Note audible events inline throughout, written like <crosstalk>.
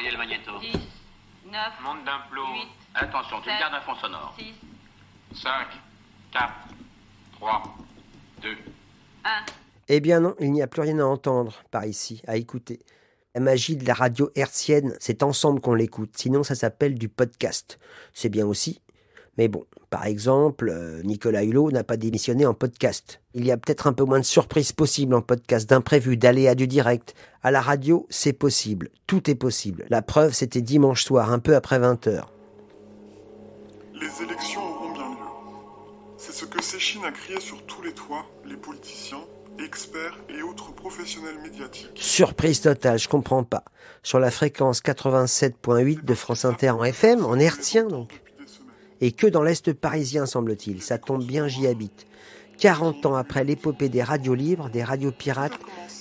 Envoyez le magnéto. 10, 9, Monte d'un plot. 8, Attention, tu gardes un fond sonore. 6, 5, 4, 3, 2. 1. Eh bien non, il n'y a plus rien à entendre par ici, à écouter. La magie de la radio hertzienne, c'est ensemble qu'on l'écoute, sinon ça s'appelle du podcast. C'est bien aussi. Mais bon, par exemple, euh, Nicolas Hulot n'a pas démissionné en podcast. Il y a peut-être un peu moins de surprises possibles en podcast, d'imprévus, d'aléas du direct. À la radio, c'est possible. Tout est possible. La preuve, c'était dimanche soir, un peu après 20h. Les élections auront bien lieu. C'est ce que Séchine a crié sur tous les toits, les politiciens, experts et autres professionnels médiatiques. Surprise totale, je comprends pas. Sur la fréquence 87.8 de France Inter en FM, en hertzien donc. Et que dans l'Est parisien, semble-t-il. Ça tombe bien, j'y habite. 40 ans après l'épopée des radios libres, des radios pirates,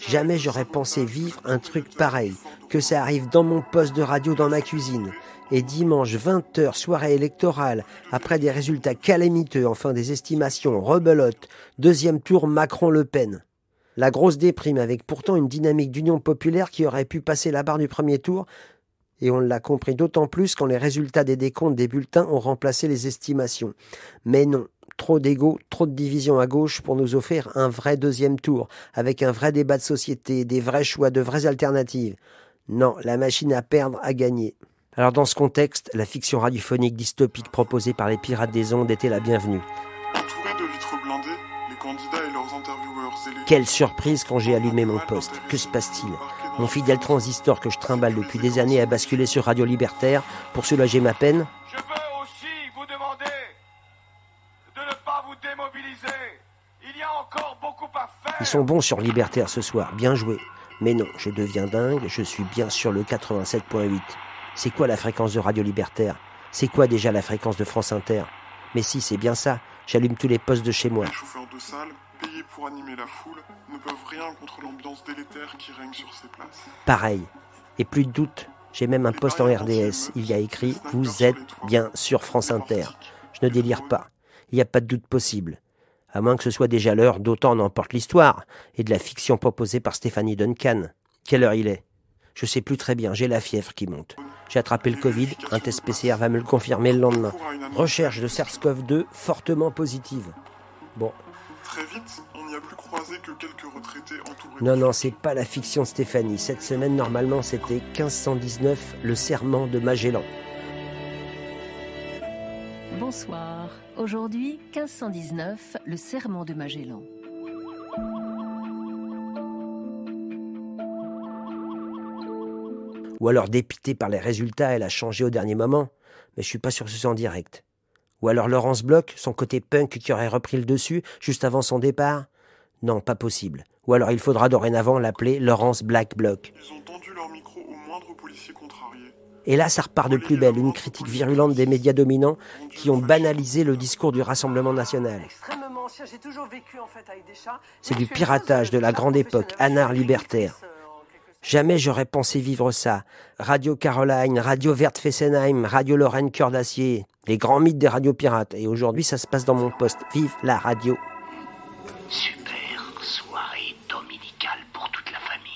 jamais j'aurais pensé vivre un truc pareil. Que ça arrive dans mon poste de radio dans ma cuisine. Et dimanche 20h, soirée électorale, après des résultats calamiteux, enfin des estimations rebelotes, deuxième tour Macron-Le Pen. La grosse déprime avec pourtant une dynamique d'union populaire qui aurait pu passer la barre du premier tour, et on l'a compris d'autant plus quand les résultats des décomptes des bulletins ont remplacé les estimations. Mais non, trop d'ego, trop de division à gauche pour nous offrir un vrai deuxième tour, avec un vrai débat de société, des vrais choix, de vraies alternatives. Non, la machine à perdre a gagné. Alors dans ce contexte, la fiction radiophonique dystopique proposée par les pirates des ondes était la bienvenue. Entourés de vitres blindées, les candidats et leurs intervieweurs zélés. Quelle surprise quand j'ai allumé mon poste. Que se passe-t-il? Mon fidèle transistor que je trimballe depuis des années a basculé sur Radio Libertaire pour soulager ma peine. Je veux aussi vous demander de ne pas vous démobiliser. Il y a encore beaucoup à faire. Ils sont bons sur Libertaire ce soir, bien joué. Mais non, je deviens dingue, je suis bien sur le 87.8. C'est quoi la fréquence de Radio Libertaire? C'est quoi déjà la fréquence de France Inter? Mais si, c'est bien ça. J'allume tous les postes de chez moi. De salle, payés pour animer la foule, ne peuvent rien contre l'ambiance délétère qui règne sur ces places. Pareil. Et plus de doute, j'ai même un poste en RDS. Il y a écrit Vous êtes bien sur France Inter. Je ne délire pas. Il n'y a pas de doute possible. À moins que ce soit déjà l'heure d'autant en emporte l'histoire et de la fiction proposée par Stéphanie Duncan. Quelle heure il est? Je sais plus très bien, j'ai la fièvre qui monte. J'ai attrapé le Covid, un test PCR va me le confirmer le lendemain. Recherche de SARS-CoV-2 fortement positive. Bon, Très vite, n'y a plus croisé que quelques retraités entourés non, non, c'est pas la fiction Stéphanie. Cette semaine, normalement, c'était 1519, le serment de Magellan. Bonsoir. Aujourd'hui, 1519, le serment de Magellan. Ou alors dépitée par les résultats, elle a changé au dernier moment. Mais je suis pas sûr que ce soit en direct. Ou alors Laurence Bloch, son côté punk qui aurait repris le dessus juste avant son départ. Non, pas possible. Ou alors il faudra dorénavant l'appeler Laurence Black Bloc. Ils ont tendu leur micro au moindre policier contrarié. Et là, ça repart de plus belle, une critique virulente des médias dominants qui ont banalisé le discours du Rassemblement national. extrêmement ancien. J'ai toujours vécu en fait avec des chats. C'est du piratage de la grande époque, anard libertaire. Jamais j'aurais pensé vivre ça. Radio Caroline, Radio Verte Fessenheim, Radio Lorraine Cœur d'Acier, les grands mythes des radios pirates. Et aujourd'hui, ça se passe dans mon poste. Vive la radio. Super soirée dominicale pour toute la famille.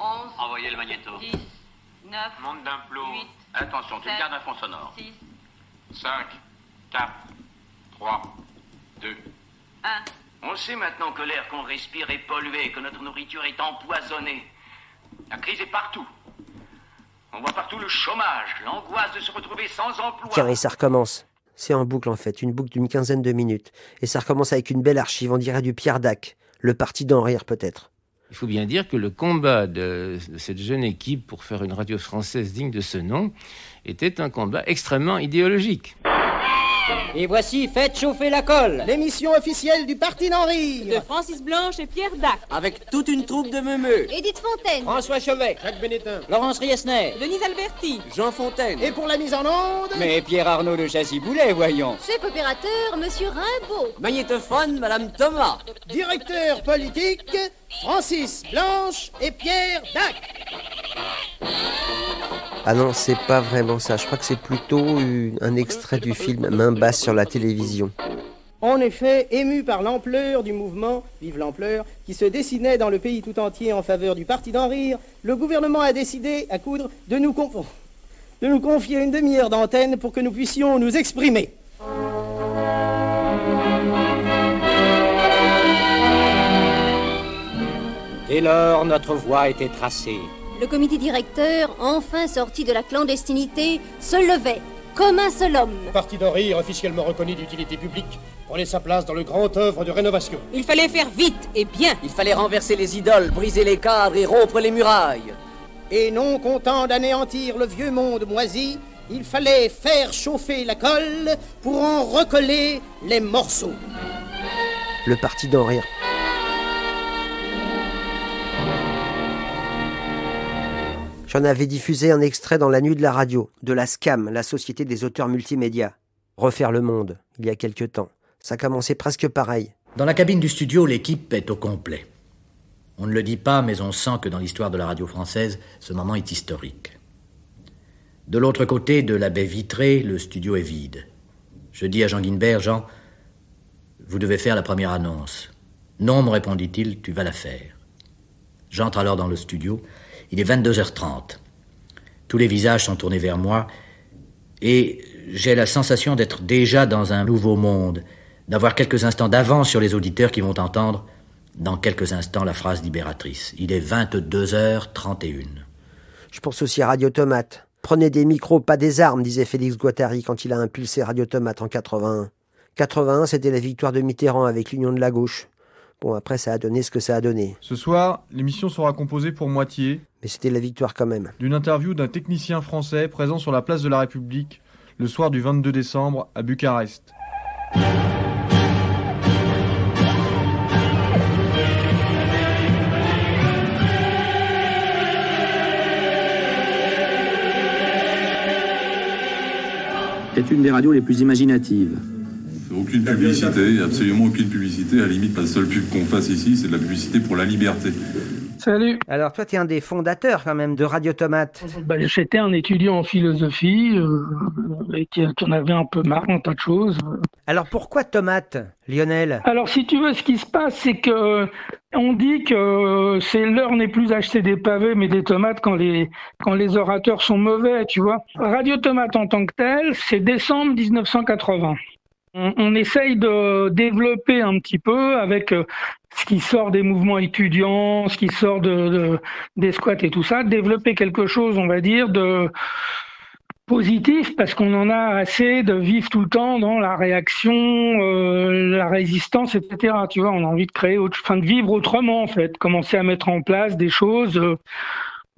11, Envoyez le magnéto. 10, 9, Monte d'un plot. Huit, Attention, tu gardes un fond sonore. 6, 5, 4, 3, 2. 1. On sait maintenant que l'air qu'on respire est pollué, que notre nourriture est empoisonnée. La crise est partout. On voit partout le chômage, l'angoisse de se retrouver sans emploi. Tiens, et ça recommence. C'est en boucle en fait, une boucle d'une quinzaine de minutes. Et ça recommence avec une belle archive, on dirait du Pierre Dac. Le parti d'en rire peut-être. Il faut bien dire que le combat de, de cette jeune équipe pour faire une radio française digne de ce nom était un combat extrêmement idéologique. Et voici Faites chauffer la colle L'émission officielle du Parti d'en de rire. Francis Blanche et Pierre Dac, avec toute une troupe de meumeux. Edith Fontaine, François Chauvet, Jacques Bénétin. Laurence Riesner, Denise Alberti, Jean Fontaine. Et pour la mise en onde, Mais Pierre Arnaud de Châssy-Boulet, voyons. chef opérateur, Monsieur Rimbaud, Magnétophone, Madame Thomas. directeur politique, Francis Blanche et Pierre Dac. Ah non, c'est pas vraiment ça. Je crois que c'est plutôt une- un extrait du film Main basse sur la télévision. En effet, ému par l'ampleur du mouvement, vive l'ampleur, qui se dessinait dans le pays tout entier en faveur du parti d'en rire, le gouvernement a décidé, à coudre, de nous, con- de nous confier une demi-heure d'antenne pour que nous puissions nous exprimer. Dès lors, notre voie était tracée. Le comité directeur, enfin sorti de la clandestinité, se levait, comme un seul homme. Le parti d'en rire, officiellement reconnu d'utilité publique, prenait sa place dans le grand œuvre de rénovation. Il fallait faire vite et bien. Il fallait renverser les idoles, briser les cadres et rompre les murailles. Et non content d'anéantir le vieux monde moisi, il fallait faire chauffer la colle pour en recoller les morceaux. Le parti d'en rire. J'en avais diffusé un extrait dans la nuit de la radio, de la SCAM, la Société des auteurs multimédia. Refaire le monde, il y a quelque temps. Ça commençait presque pareil. Dans la cabine du studio, l'équipe est au complet. On ne le dit pas, mais on sent que dans l'histoire de la radio française, ce moment est historique. De l'autre côté de la baie vitrée, le studio est vide. Je dis à Jean Guinbert, Jean, vous devez faire la première annonce. Non, me répondit-il, tu vas la faire. J'entre alors dans le studio. Il est 22h30. Tous les visages sont tournés vers moi et j'ai la sensation d'être déjà dans un nouveau monde, d'avoir quelques instants d'avance sur les auditeurs qui vont entendre dans quelques instants la phrase libératrice. Il est 22h31. Je pense aussi à Radio Tomate. Prenez des micros, pas des armes, disait Félix Guattari quand il a impulsé Radio Tomate en 81. 81, c'était la victoire de Mitterrand avec l'Union de la gauche. Bon, après, ça a donné ce que ça a donné. Ce soir, l'émission sera composée pour moitié. Mais c'était la victoire quand même. D'une interview d'un technicien français présent sur la place de la République le soir du 22 décembre à Bucarest. est une des radios les plus imaginatives. Aucune publicité, absolument aucune publicité. À la limite, la seule pub qu'on fasse ici, c'est de la publicité pour la liberté. Salut. Alors toi, tu es un des fondateurs quand même de Radio Tomate. Bah, J'étais un étudiant en philosophie euh, et qui, qui en avait un peu marre un tas de choses. Alors pourquoi Tomate, Lionel? Alors si tu veux, ce qui se passe, c'est que on dit que c'est l'heure n'est plus acheter des pavés mais des tomates quand les quand les orateurs sont mauvais, tu vois. Radio Tomate en tant que tel, c'est décembre 1980. On, essaye de développer un petit peu avec euh, ce qui sort des mouvements étudiants, ce qui sort de, de, des squats et tout ça, développer quelque chose, on va dire, de positif parce qu'on en a assez de vivre tout le temps dans la réaction, euh, la résistance, etc. Tu vois, on a envie de créer, autre, enfin de vivre autrement en fait, commencer à mettre en place des choses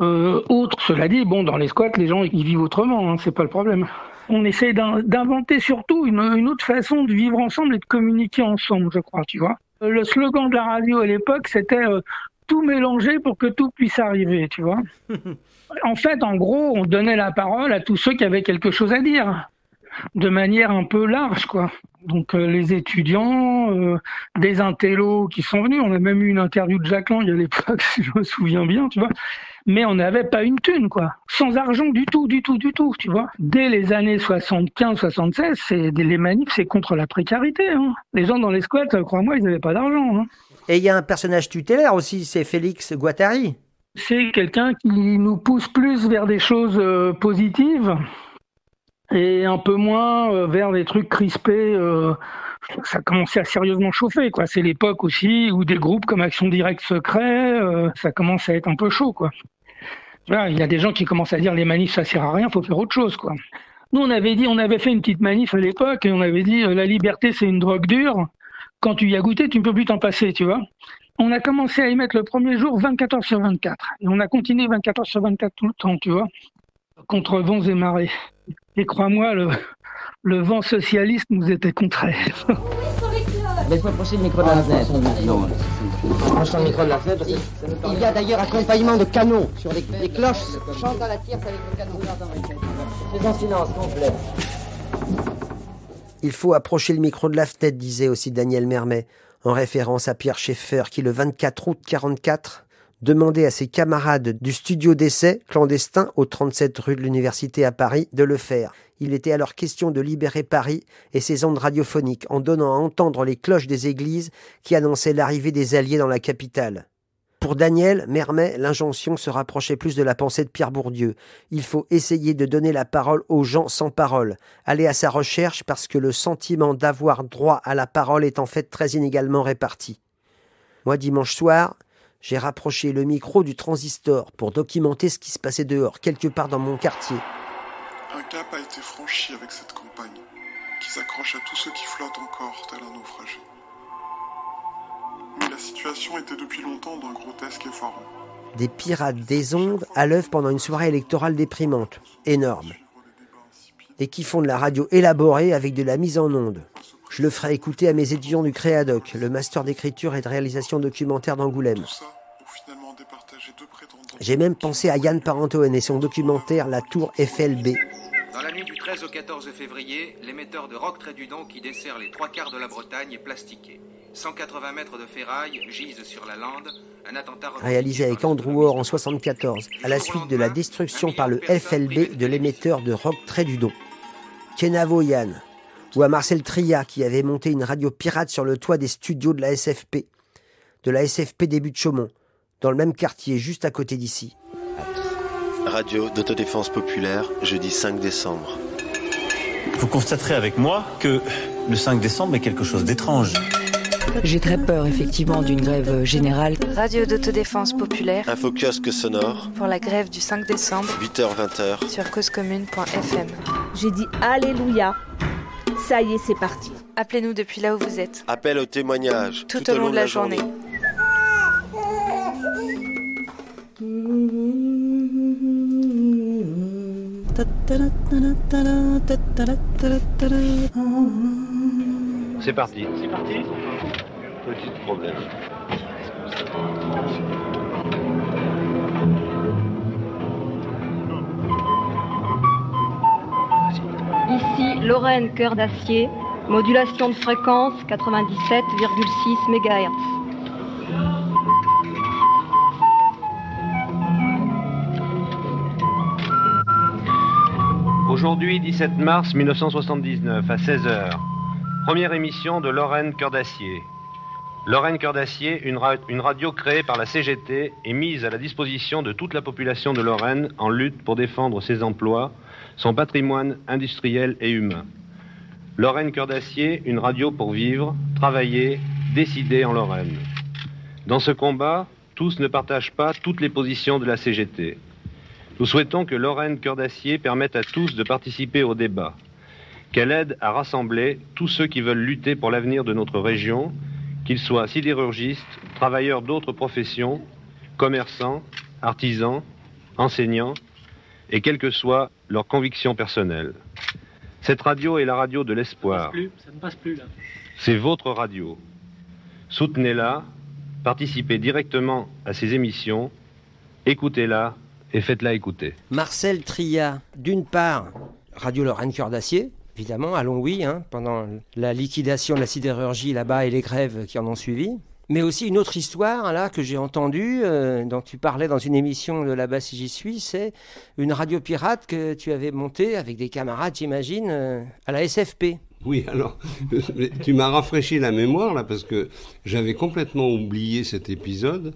euh, autres. Cela dit, bon, dans les squats, les gens ils vivent autrement, hein, c'est pas le problème on essaie d'inventer surtout une, une, autre façon de vivre ensemble et de communiquer ensemble, je crois, tu vois. Le slogan de la radio à l'époque, c'était euh, tout mélanger pour que tout puisse arriver, tu vois. <laughs> en fait, en gros, on donnait la parole à tous ceux qui avaient quelque chose à dire, de manière un peu large, quoi. Donc euh, les étudiants, euh, des intellos qui sont venus. On a même eu une interview de Jacques Lang à l'époque, <laughs> si je me souviens bien, tu vois. Mais on n'avait pas une thune, quoi. Sans argent du tout, du tout, du tout, tu vois. Dès les années 75-76, c'est les manifs, c'est contre la précarité. Hein. Les gens dans les squats, crois-moi, ils n'avaient pas d'argent. Hein. Et il y a un personnage tutélaire aussi, c'est Félix Guattari. C'est quelqu'un qui nous pousse plus vers des choses euh, positives et un peu moins euh, vers des trucs crispés. Euh, ça commençait à sérieusement chauffer, quoi. C'est l'époque aussi où des groupes comme Action Directe Secret, euh, ça commence à être un peu chaud, quoi. Voilà, il y a des gens qui commencent à dire les manifs ça sert à rien, faut faire autre chose, quoi. Nous on avait dit, on avait fait une petite manif à l'époque et on avait dit la liberté c'est une drogue dure. Quand tu y as goûté, tu ne peux plus t'en passer, tu vois. On a commencé à y mettre le premier jour 24 heures sur 24 et on a continué 24 heures sur 24 tout le temps, tu vois, contre vents et marées. Et crois-moi, le, le vent socialiste nous était contraire. Laisse-moi approcher le micro de la fenêtre. Approche le micro de la fenêtre. Il y a d'ailleurs accompagnement de canons sur les, les cloches. Chante à la tierce avec le canon. Fais silence complet. Il faut approcher le micro de la fenêtre, disait aussi Daniel Mermet, en référence à Pierre Schaeffer, qui le 24 août 44 demander à ses camarades du studio d'essai clandestin au 37 rue de l'Université à Paris de le faire. Il était alors question de libérer Paris et ses ondes radiophoniques en donnant à entendre les cloches des églises qui annonçaient l'arrivée des Alliés dans la capitale. Pour Daniel Mermet, l'injonction se rapprochait plus de la pensée de Pierre Bourdieu. Il faut essayer de donner la parole aux gens sans parole, aller à sa recherche parce que le sentiment d'avoir droit à la parole est en fait très inégalement réparti. Moi, dimanche soir, j'ai rapproché le micro du transistor pour documenter ce qui se passait dehors, quelque part dans mon quartier. Un cap a été franchi avec cette campagne, qui s'accroche à tous ceux qui flottent encore, tel un naufragé. Mais la situation était depuis longtemps d'un grotesque effarant. Des pirates des ondes à l'œuvre pendant une soirée électorale déprimante, énorme, et qui font de la radio élaborée avec de la mise en onde. Je le ferai écouter à mes étudiants du Créadoc, le master d'écriture et de réalisation documentaire d'Angoulême. J'ai même pensé à Yann Parentoen et son documentaire La Tour FLB. Dans la nuit du 13 au 14 février, l'émetteur de Roc Trédudon qui dessert les trois quarts de la Bretagne est plastiqué. 180 mètres de ferraille gisent sur la lande. Un attentat réalisé avec Andrew Orr en 74, à la suite de la destruction par le FLB de l'émetteur de Roc Trédudon. Kenavo Yann, ou à Marcel Tria qui avait monté une radio pirate sur le toit des studios de la SFP, de la SFP début de Chaumont, dans le même quartier juste à côté d'ici. Radio d'autodéfense populaire, jeudi 5 décembre. Vous constaterez avec moi que le 5 décembre est quelque chose d'étrange. J'ai très peur effectivement d'une grève générale. Radio d'autodéfense populaire. Info kiosque sonore. Pour la grève du 5 décembre. 8h-20h. Sur causecommune.fm. J'ai dit Alléluia. Ça y est, c'est parti. Appelez-nous depuis là où vous êtes. Appel au témoignage. Tout, au, long, de la, journée. C'est parti. C'est parti Petit problème. Lorraine Cœur d'Acier, modulation de fréquence 97,6 MHz. Aujourd'hui, 17 mars 1979, à 16h. Première émission de Lorraine Cœur d'Acier. Lorraine Cœur d'Acier, une, ra une, radio créée par la CGT et mise à la disposition de toute la population de Lorraine en lutte pour défendre ses emplois, son patrimoine industriel et humain. Lorraine Cœur d'Acier, une radio pour vivre, travailler, décider en Lorraine. Dans ce combat, tous ne partagent pas toutes les positions de la CGT. Nous souhaitons que Lorraine Cœur d'Acier permette à tous de participer au débat, qu'elle aide à rassembler tous ceux qui veulent lutter pour l'avenir de notre région, qu'ils soient sidérurgistes, travailleurs d'autres professions, commerçants, artisans, enseignants, et quelles que soient leurs convictions personnelles. Cette radio est la radio de l'espoir. Ça ne passe plus là. C'est votre radio. Soutenez-la, participez directement à ses émissions, écoutez-la et faites-la écouter. Marcel Tria, d'une part, Radio Lorraine Cœur d'Acier, évidemment, allons oui, hein, pendant la liquidation de la sidérurgie là-bas et les grèves qui en ont suivi. Mais aussi une autre histoire là que j'ai entendue, euh, dont tu parlais dans une émission de là-bas si j'y suis, c'est une radio pirate que tu avais montée avec des camarades, j'imagine, euh, à la SFP. Oui, alors, tu m'as rafraîchi la mémoire là parce que j'avais complètement oublié cet épisode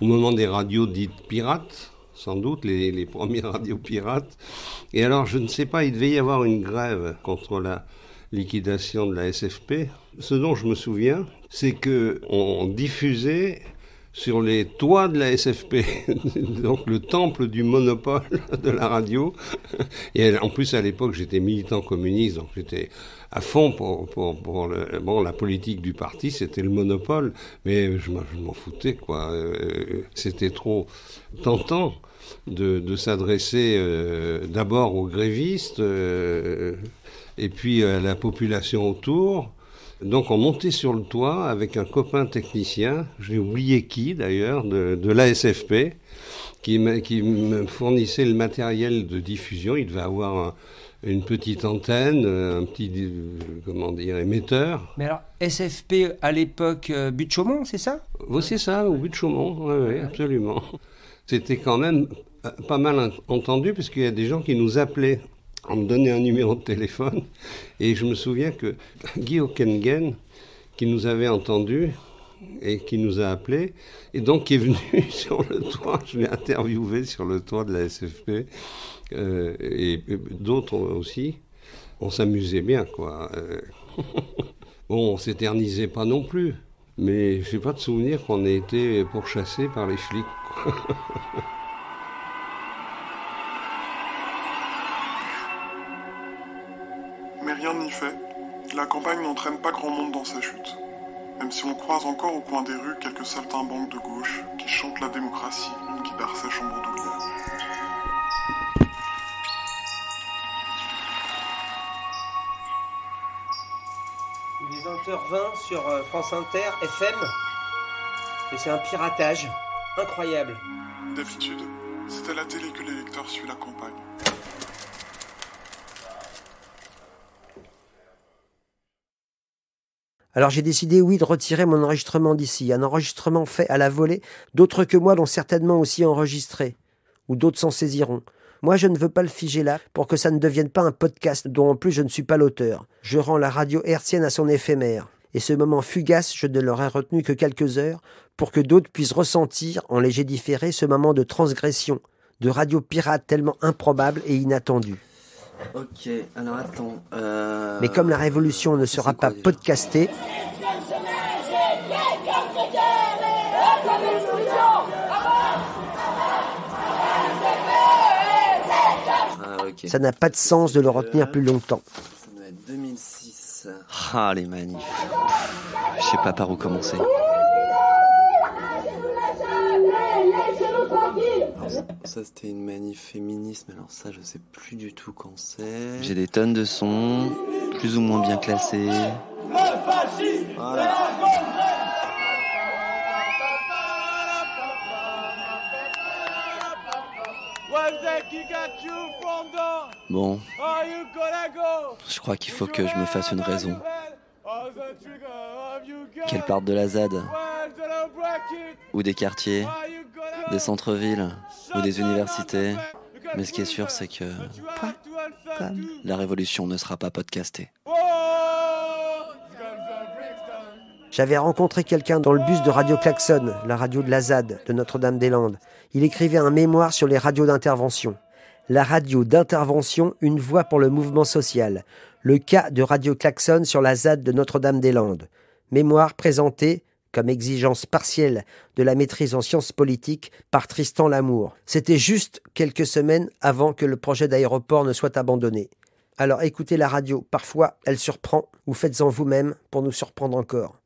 au moment des radios dites pirates sans doute, les, les, premières radios pirates. Et alors, je ne sais pas, il devait y avoir une grève contre la liquidation de la SFP. Ce dont je me souviens, c'est que on diffusait sur les toits de la SFP, <laughs> donc le temple du monopole de la radio. Et en plus, à l'époque, j'étais militant communiste, donc j'étais à fond pour, pour, pour bon, la politique du parti, c'était le monopole, mais je m'en foutais, quoi. Euh, c'était trop tentant de, s'adresser euh, d'abord aux grévistes euh, et puis à la population autour. Donc on montait sur le toit avec un copain technicien, j'ai oublié qui d'ailleurs, de, l'ASFP, qui me fournissait le matériel de diffusion. Il devait avoir un, une petite antenne, euh, un petit, euh, comment dire, émetteur. Mais alors, SFP à l'époque, euh, but de Chaumont, c'est ça? Oui, c'est ça, au but de Chaumont, oui, oui, absolument. C'était quand même pas mal ent- entendu, parce qu'il y a des gens qui nous appelaient. On me donnait un numéro de téléphone, et je me souviens que Guy Okengen, qui nous avait entendus, et qui nous a appelés, et donc qui est venu <laughs> sur le toit, je l'ai interviewé sur le toit de la SFP, euh, et, d'autres aussi. On s'amusait bien, quoi. Euh, <laughs> bon, on s'éternisait pas non plus, mais j'ai pas de souvenir qu'on ait été pourchassés par les flics. <laughs> encore au coin des rues quelques saltimbanques de gauche qui chantent la démocratie, une guitare sèche en bandoulière. Il est 20h20 sur euh, France Inter, FM. Et c'est un piratage incroyable. D'habitude, c'est à la télé que les lecteurs suivent la campagne. Alors j'ai décidé, oui, de retirer mon enregistrement d'ici. Un enregistrement fait à la volée, d'autres que moi l'ont certainement aussi enregistré. Ou d'autres s'en saisiront. Moi, je ne veux pas le figer là pour que ça ne devienne pas un podcast dont en plus je ne suis pas l'auteur. Je rends la radio hertzienne à son éphémère. Et ce moment fugace, je ne l'aurais retenu que quelques heures pour que d'autres puissent ressentir, en léger différé, ce moment de transgression, de radio pirate tellement improbable et inattendu. Ok, alors attends. euh, Mais comme la révolution ne sera pas podcastée, Ah, ok. ça n'a pas de sens de le retenir plus longtemps. Ça doit être 2006. Ah, les manifs. Je sais pas par où commencer. Ça, c'était une manif féministe, mais alors ça je sais plus du tout quand c'est. J'ai des tonnes de sons, plus ou moins bien classés. Bon, je crois qu'il faut que je me fasse une raison. Qu'elle parte de la ZAD, ou des quartiers, des centres-villes, ou des universités. Mais ce qui est sûr, c'est que la révolution ne sera pas podcastée. J'avais rencontré quelqu'un dans le bus de Radio Klaxon, la radio de la ZAD de Notre-Dame-des-Landes. Il écrivait un mémoire sur les radios d'intervention. La radio d'intervention, une voix pour le mouvement social. Le cas de Radio Klaxon sur la ZAD de Notre-Dame-des-Landes. Mémoire présenté comme exigence partielle de la maîtrise en sciences politiques par Tristan Lamour. C'était juste quelques semaines avant que le projet d'aéroport ne soit abandonné. Alors écoutez la radio, parfois elle surprend, ou faites-en vous-même pour nous surprendre encore.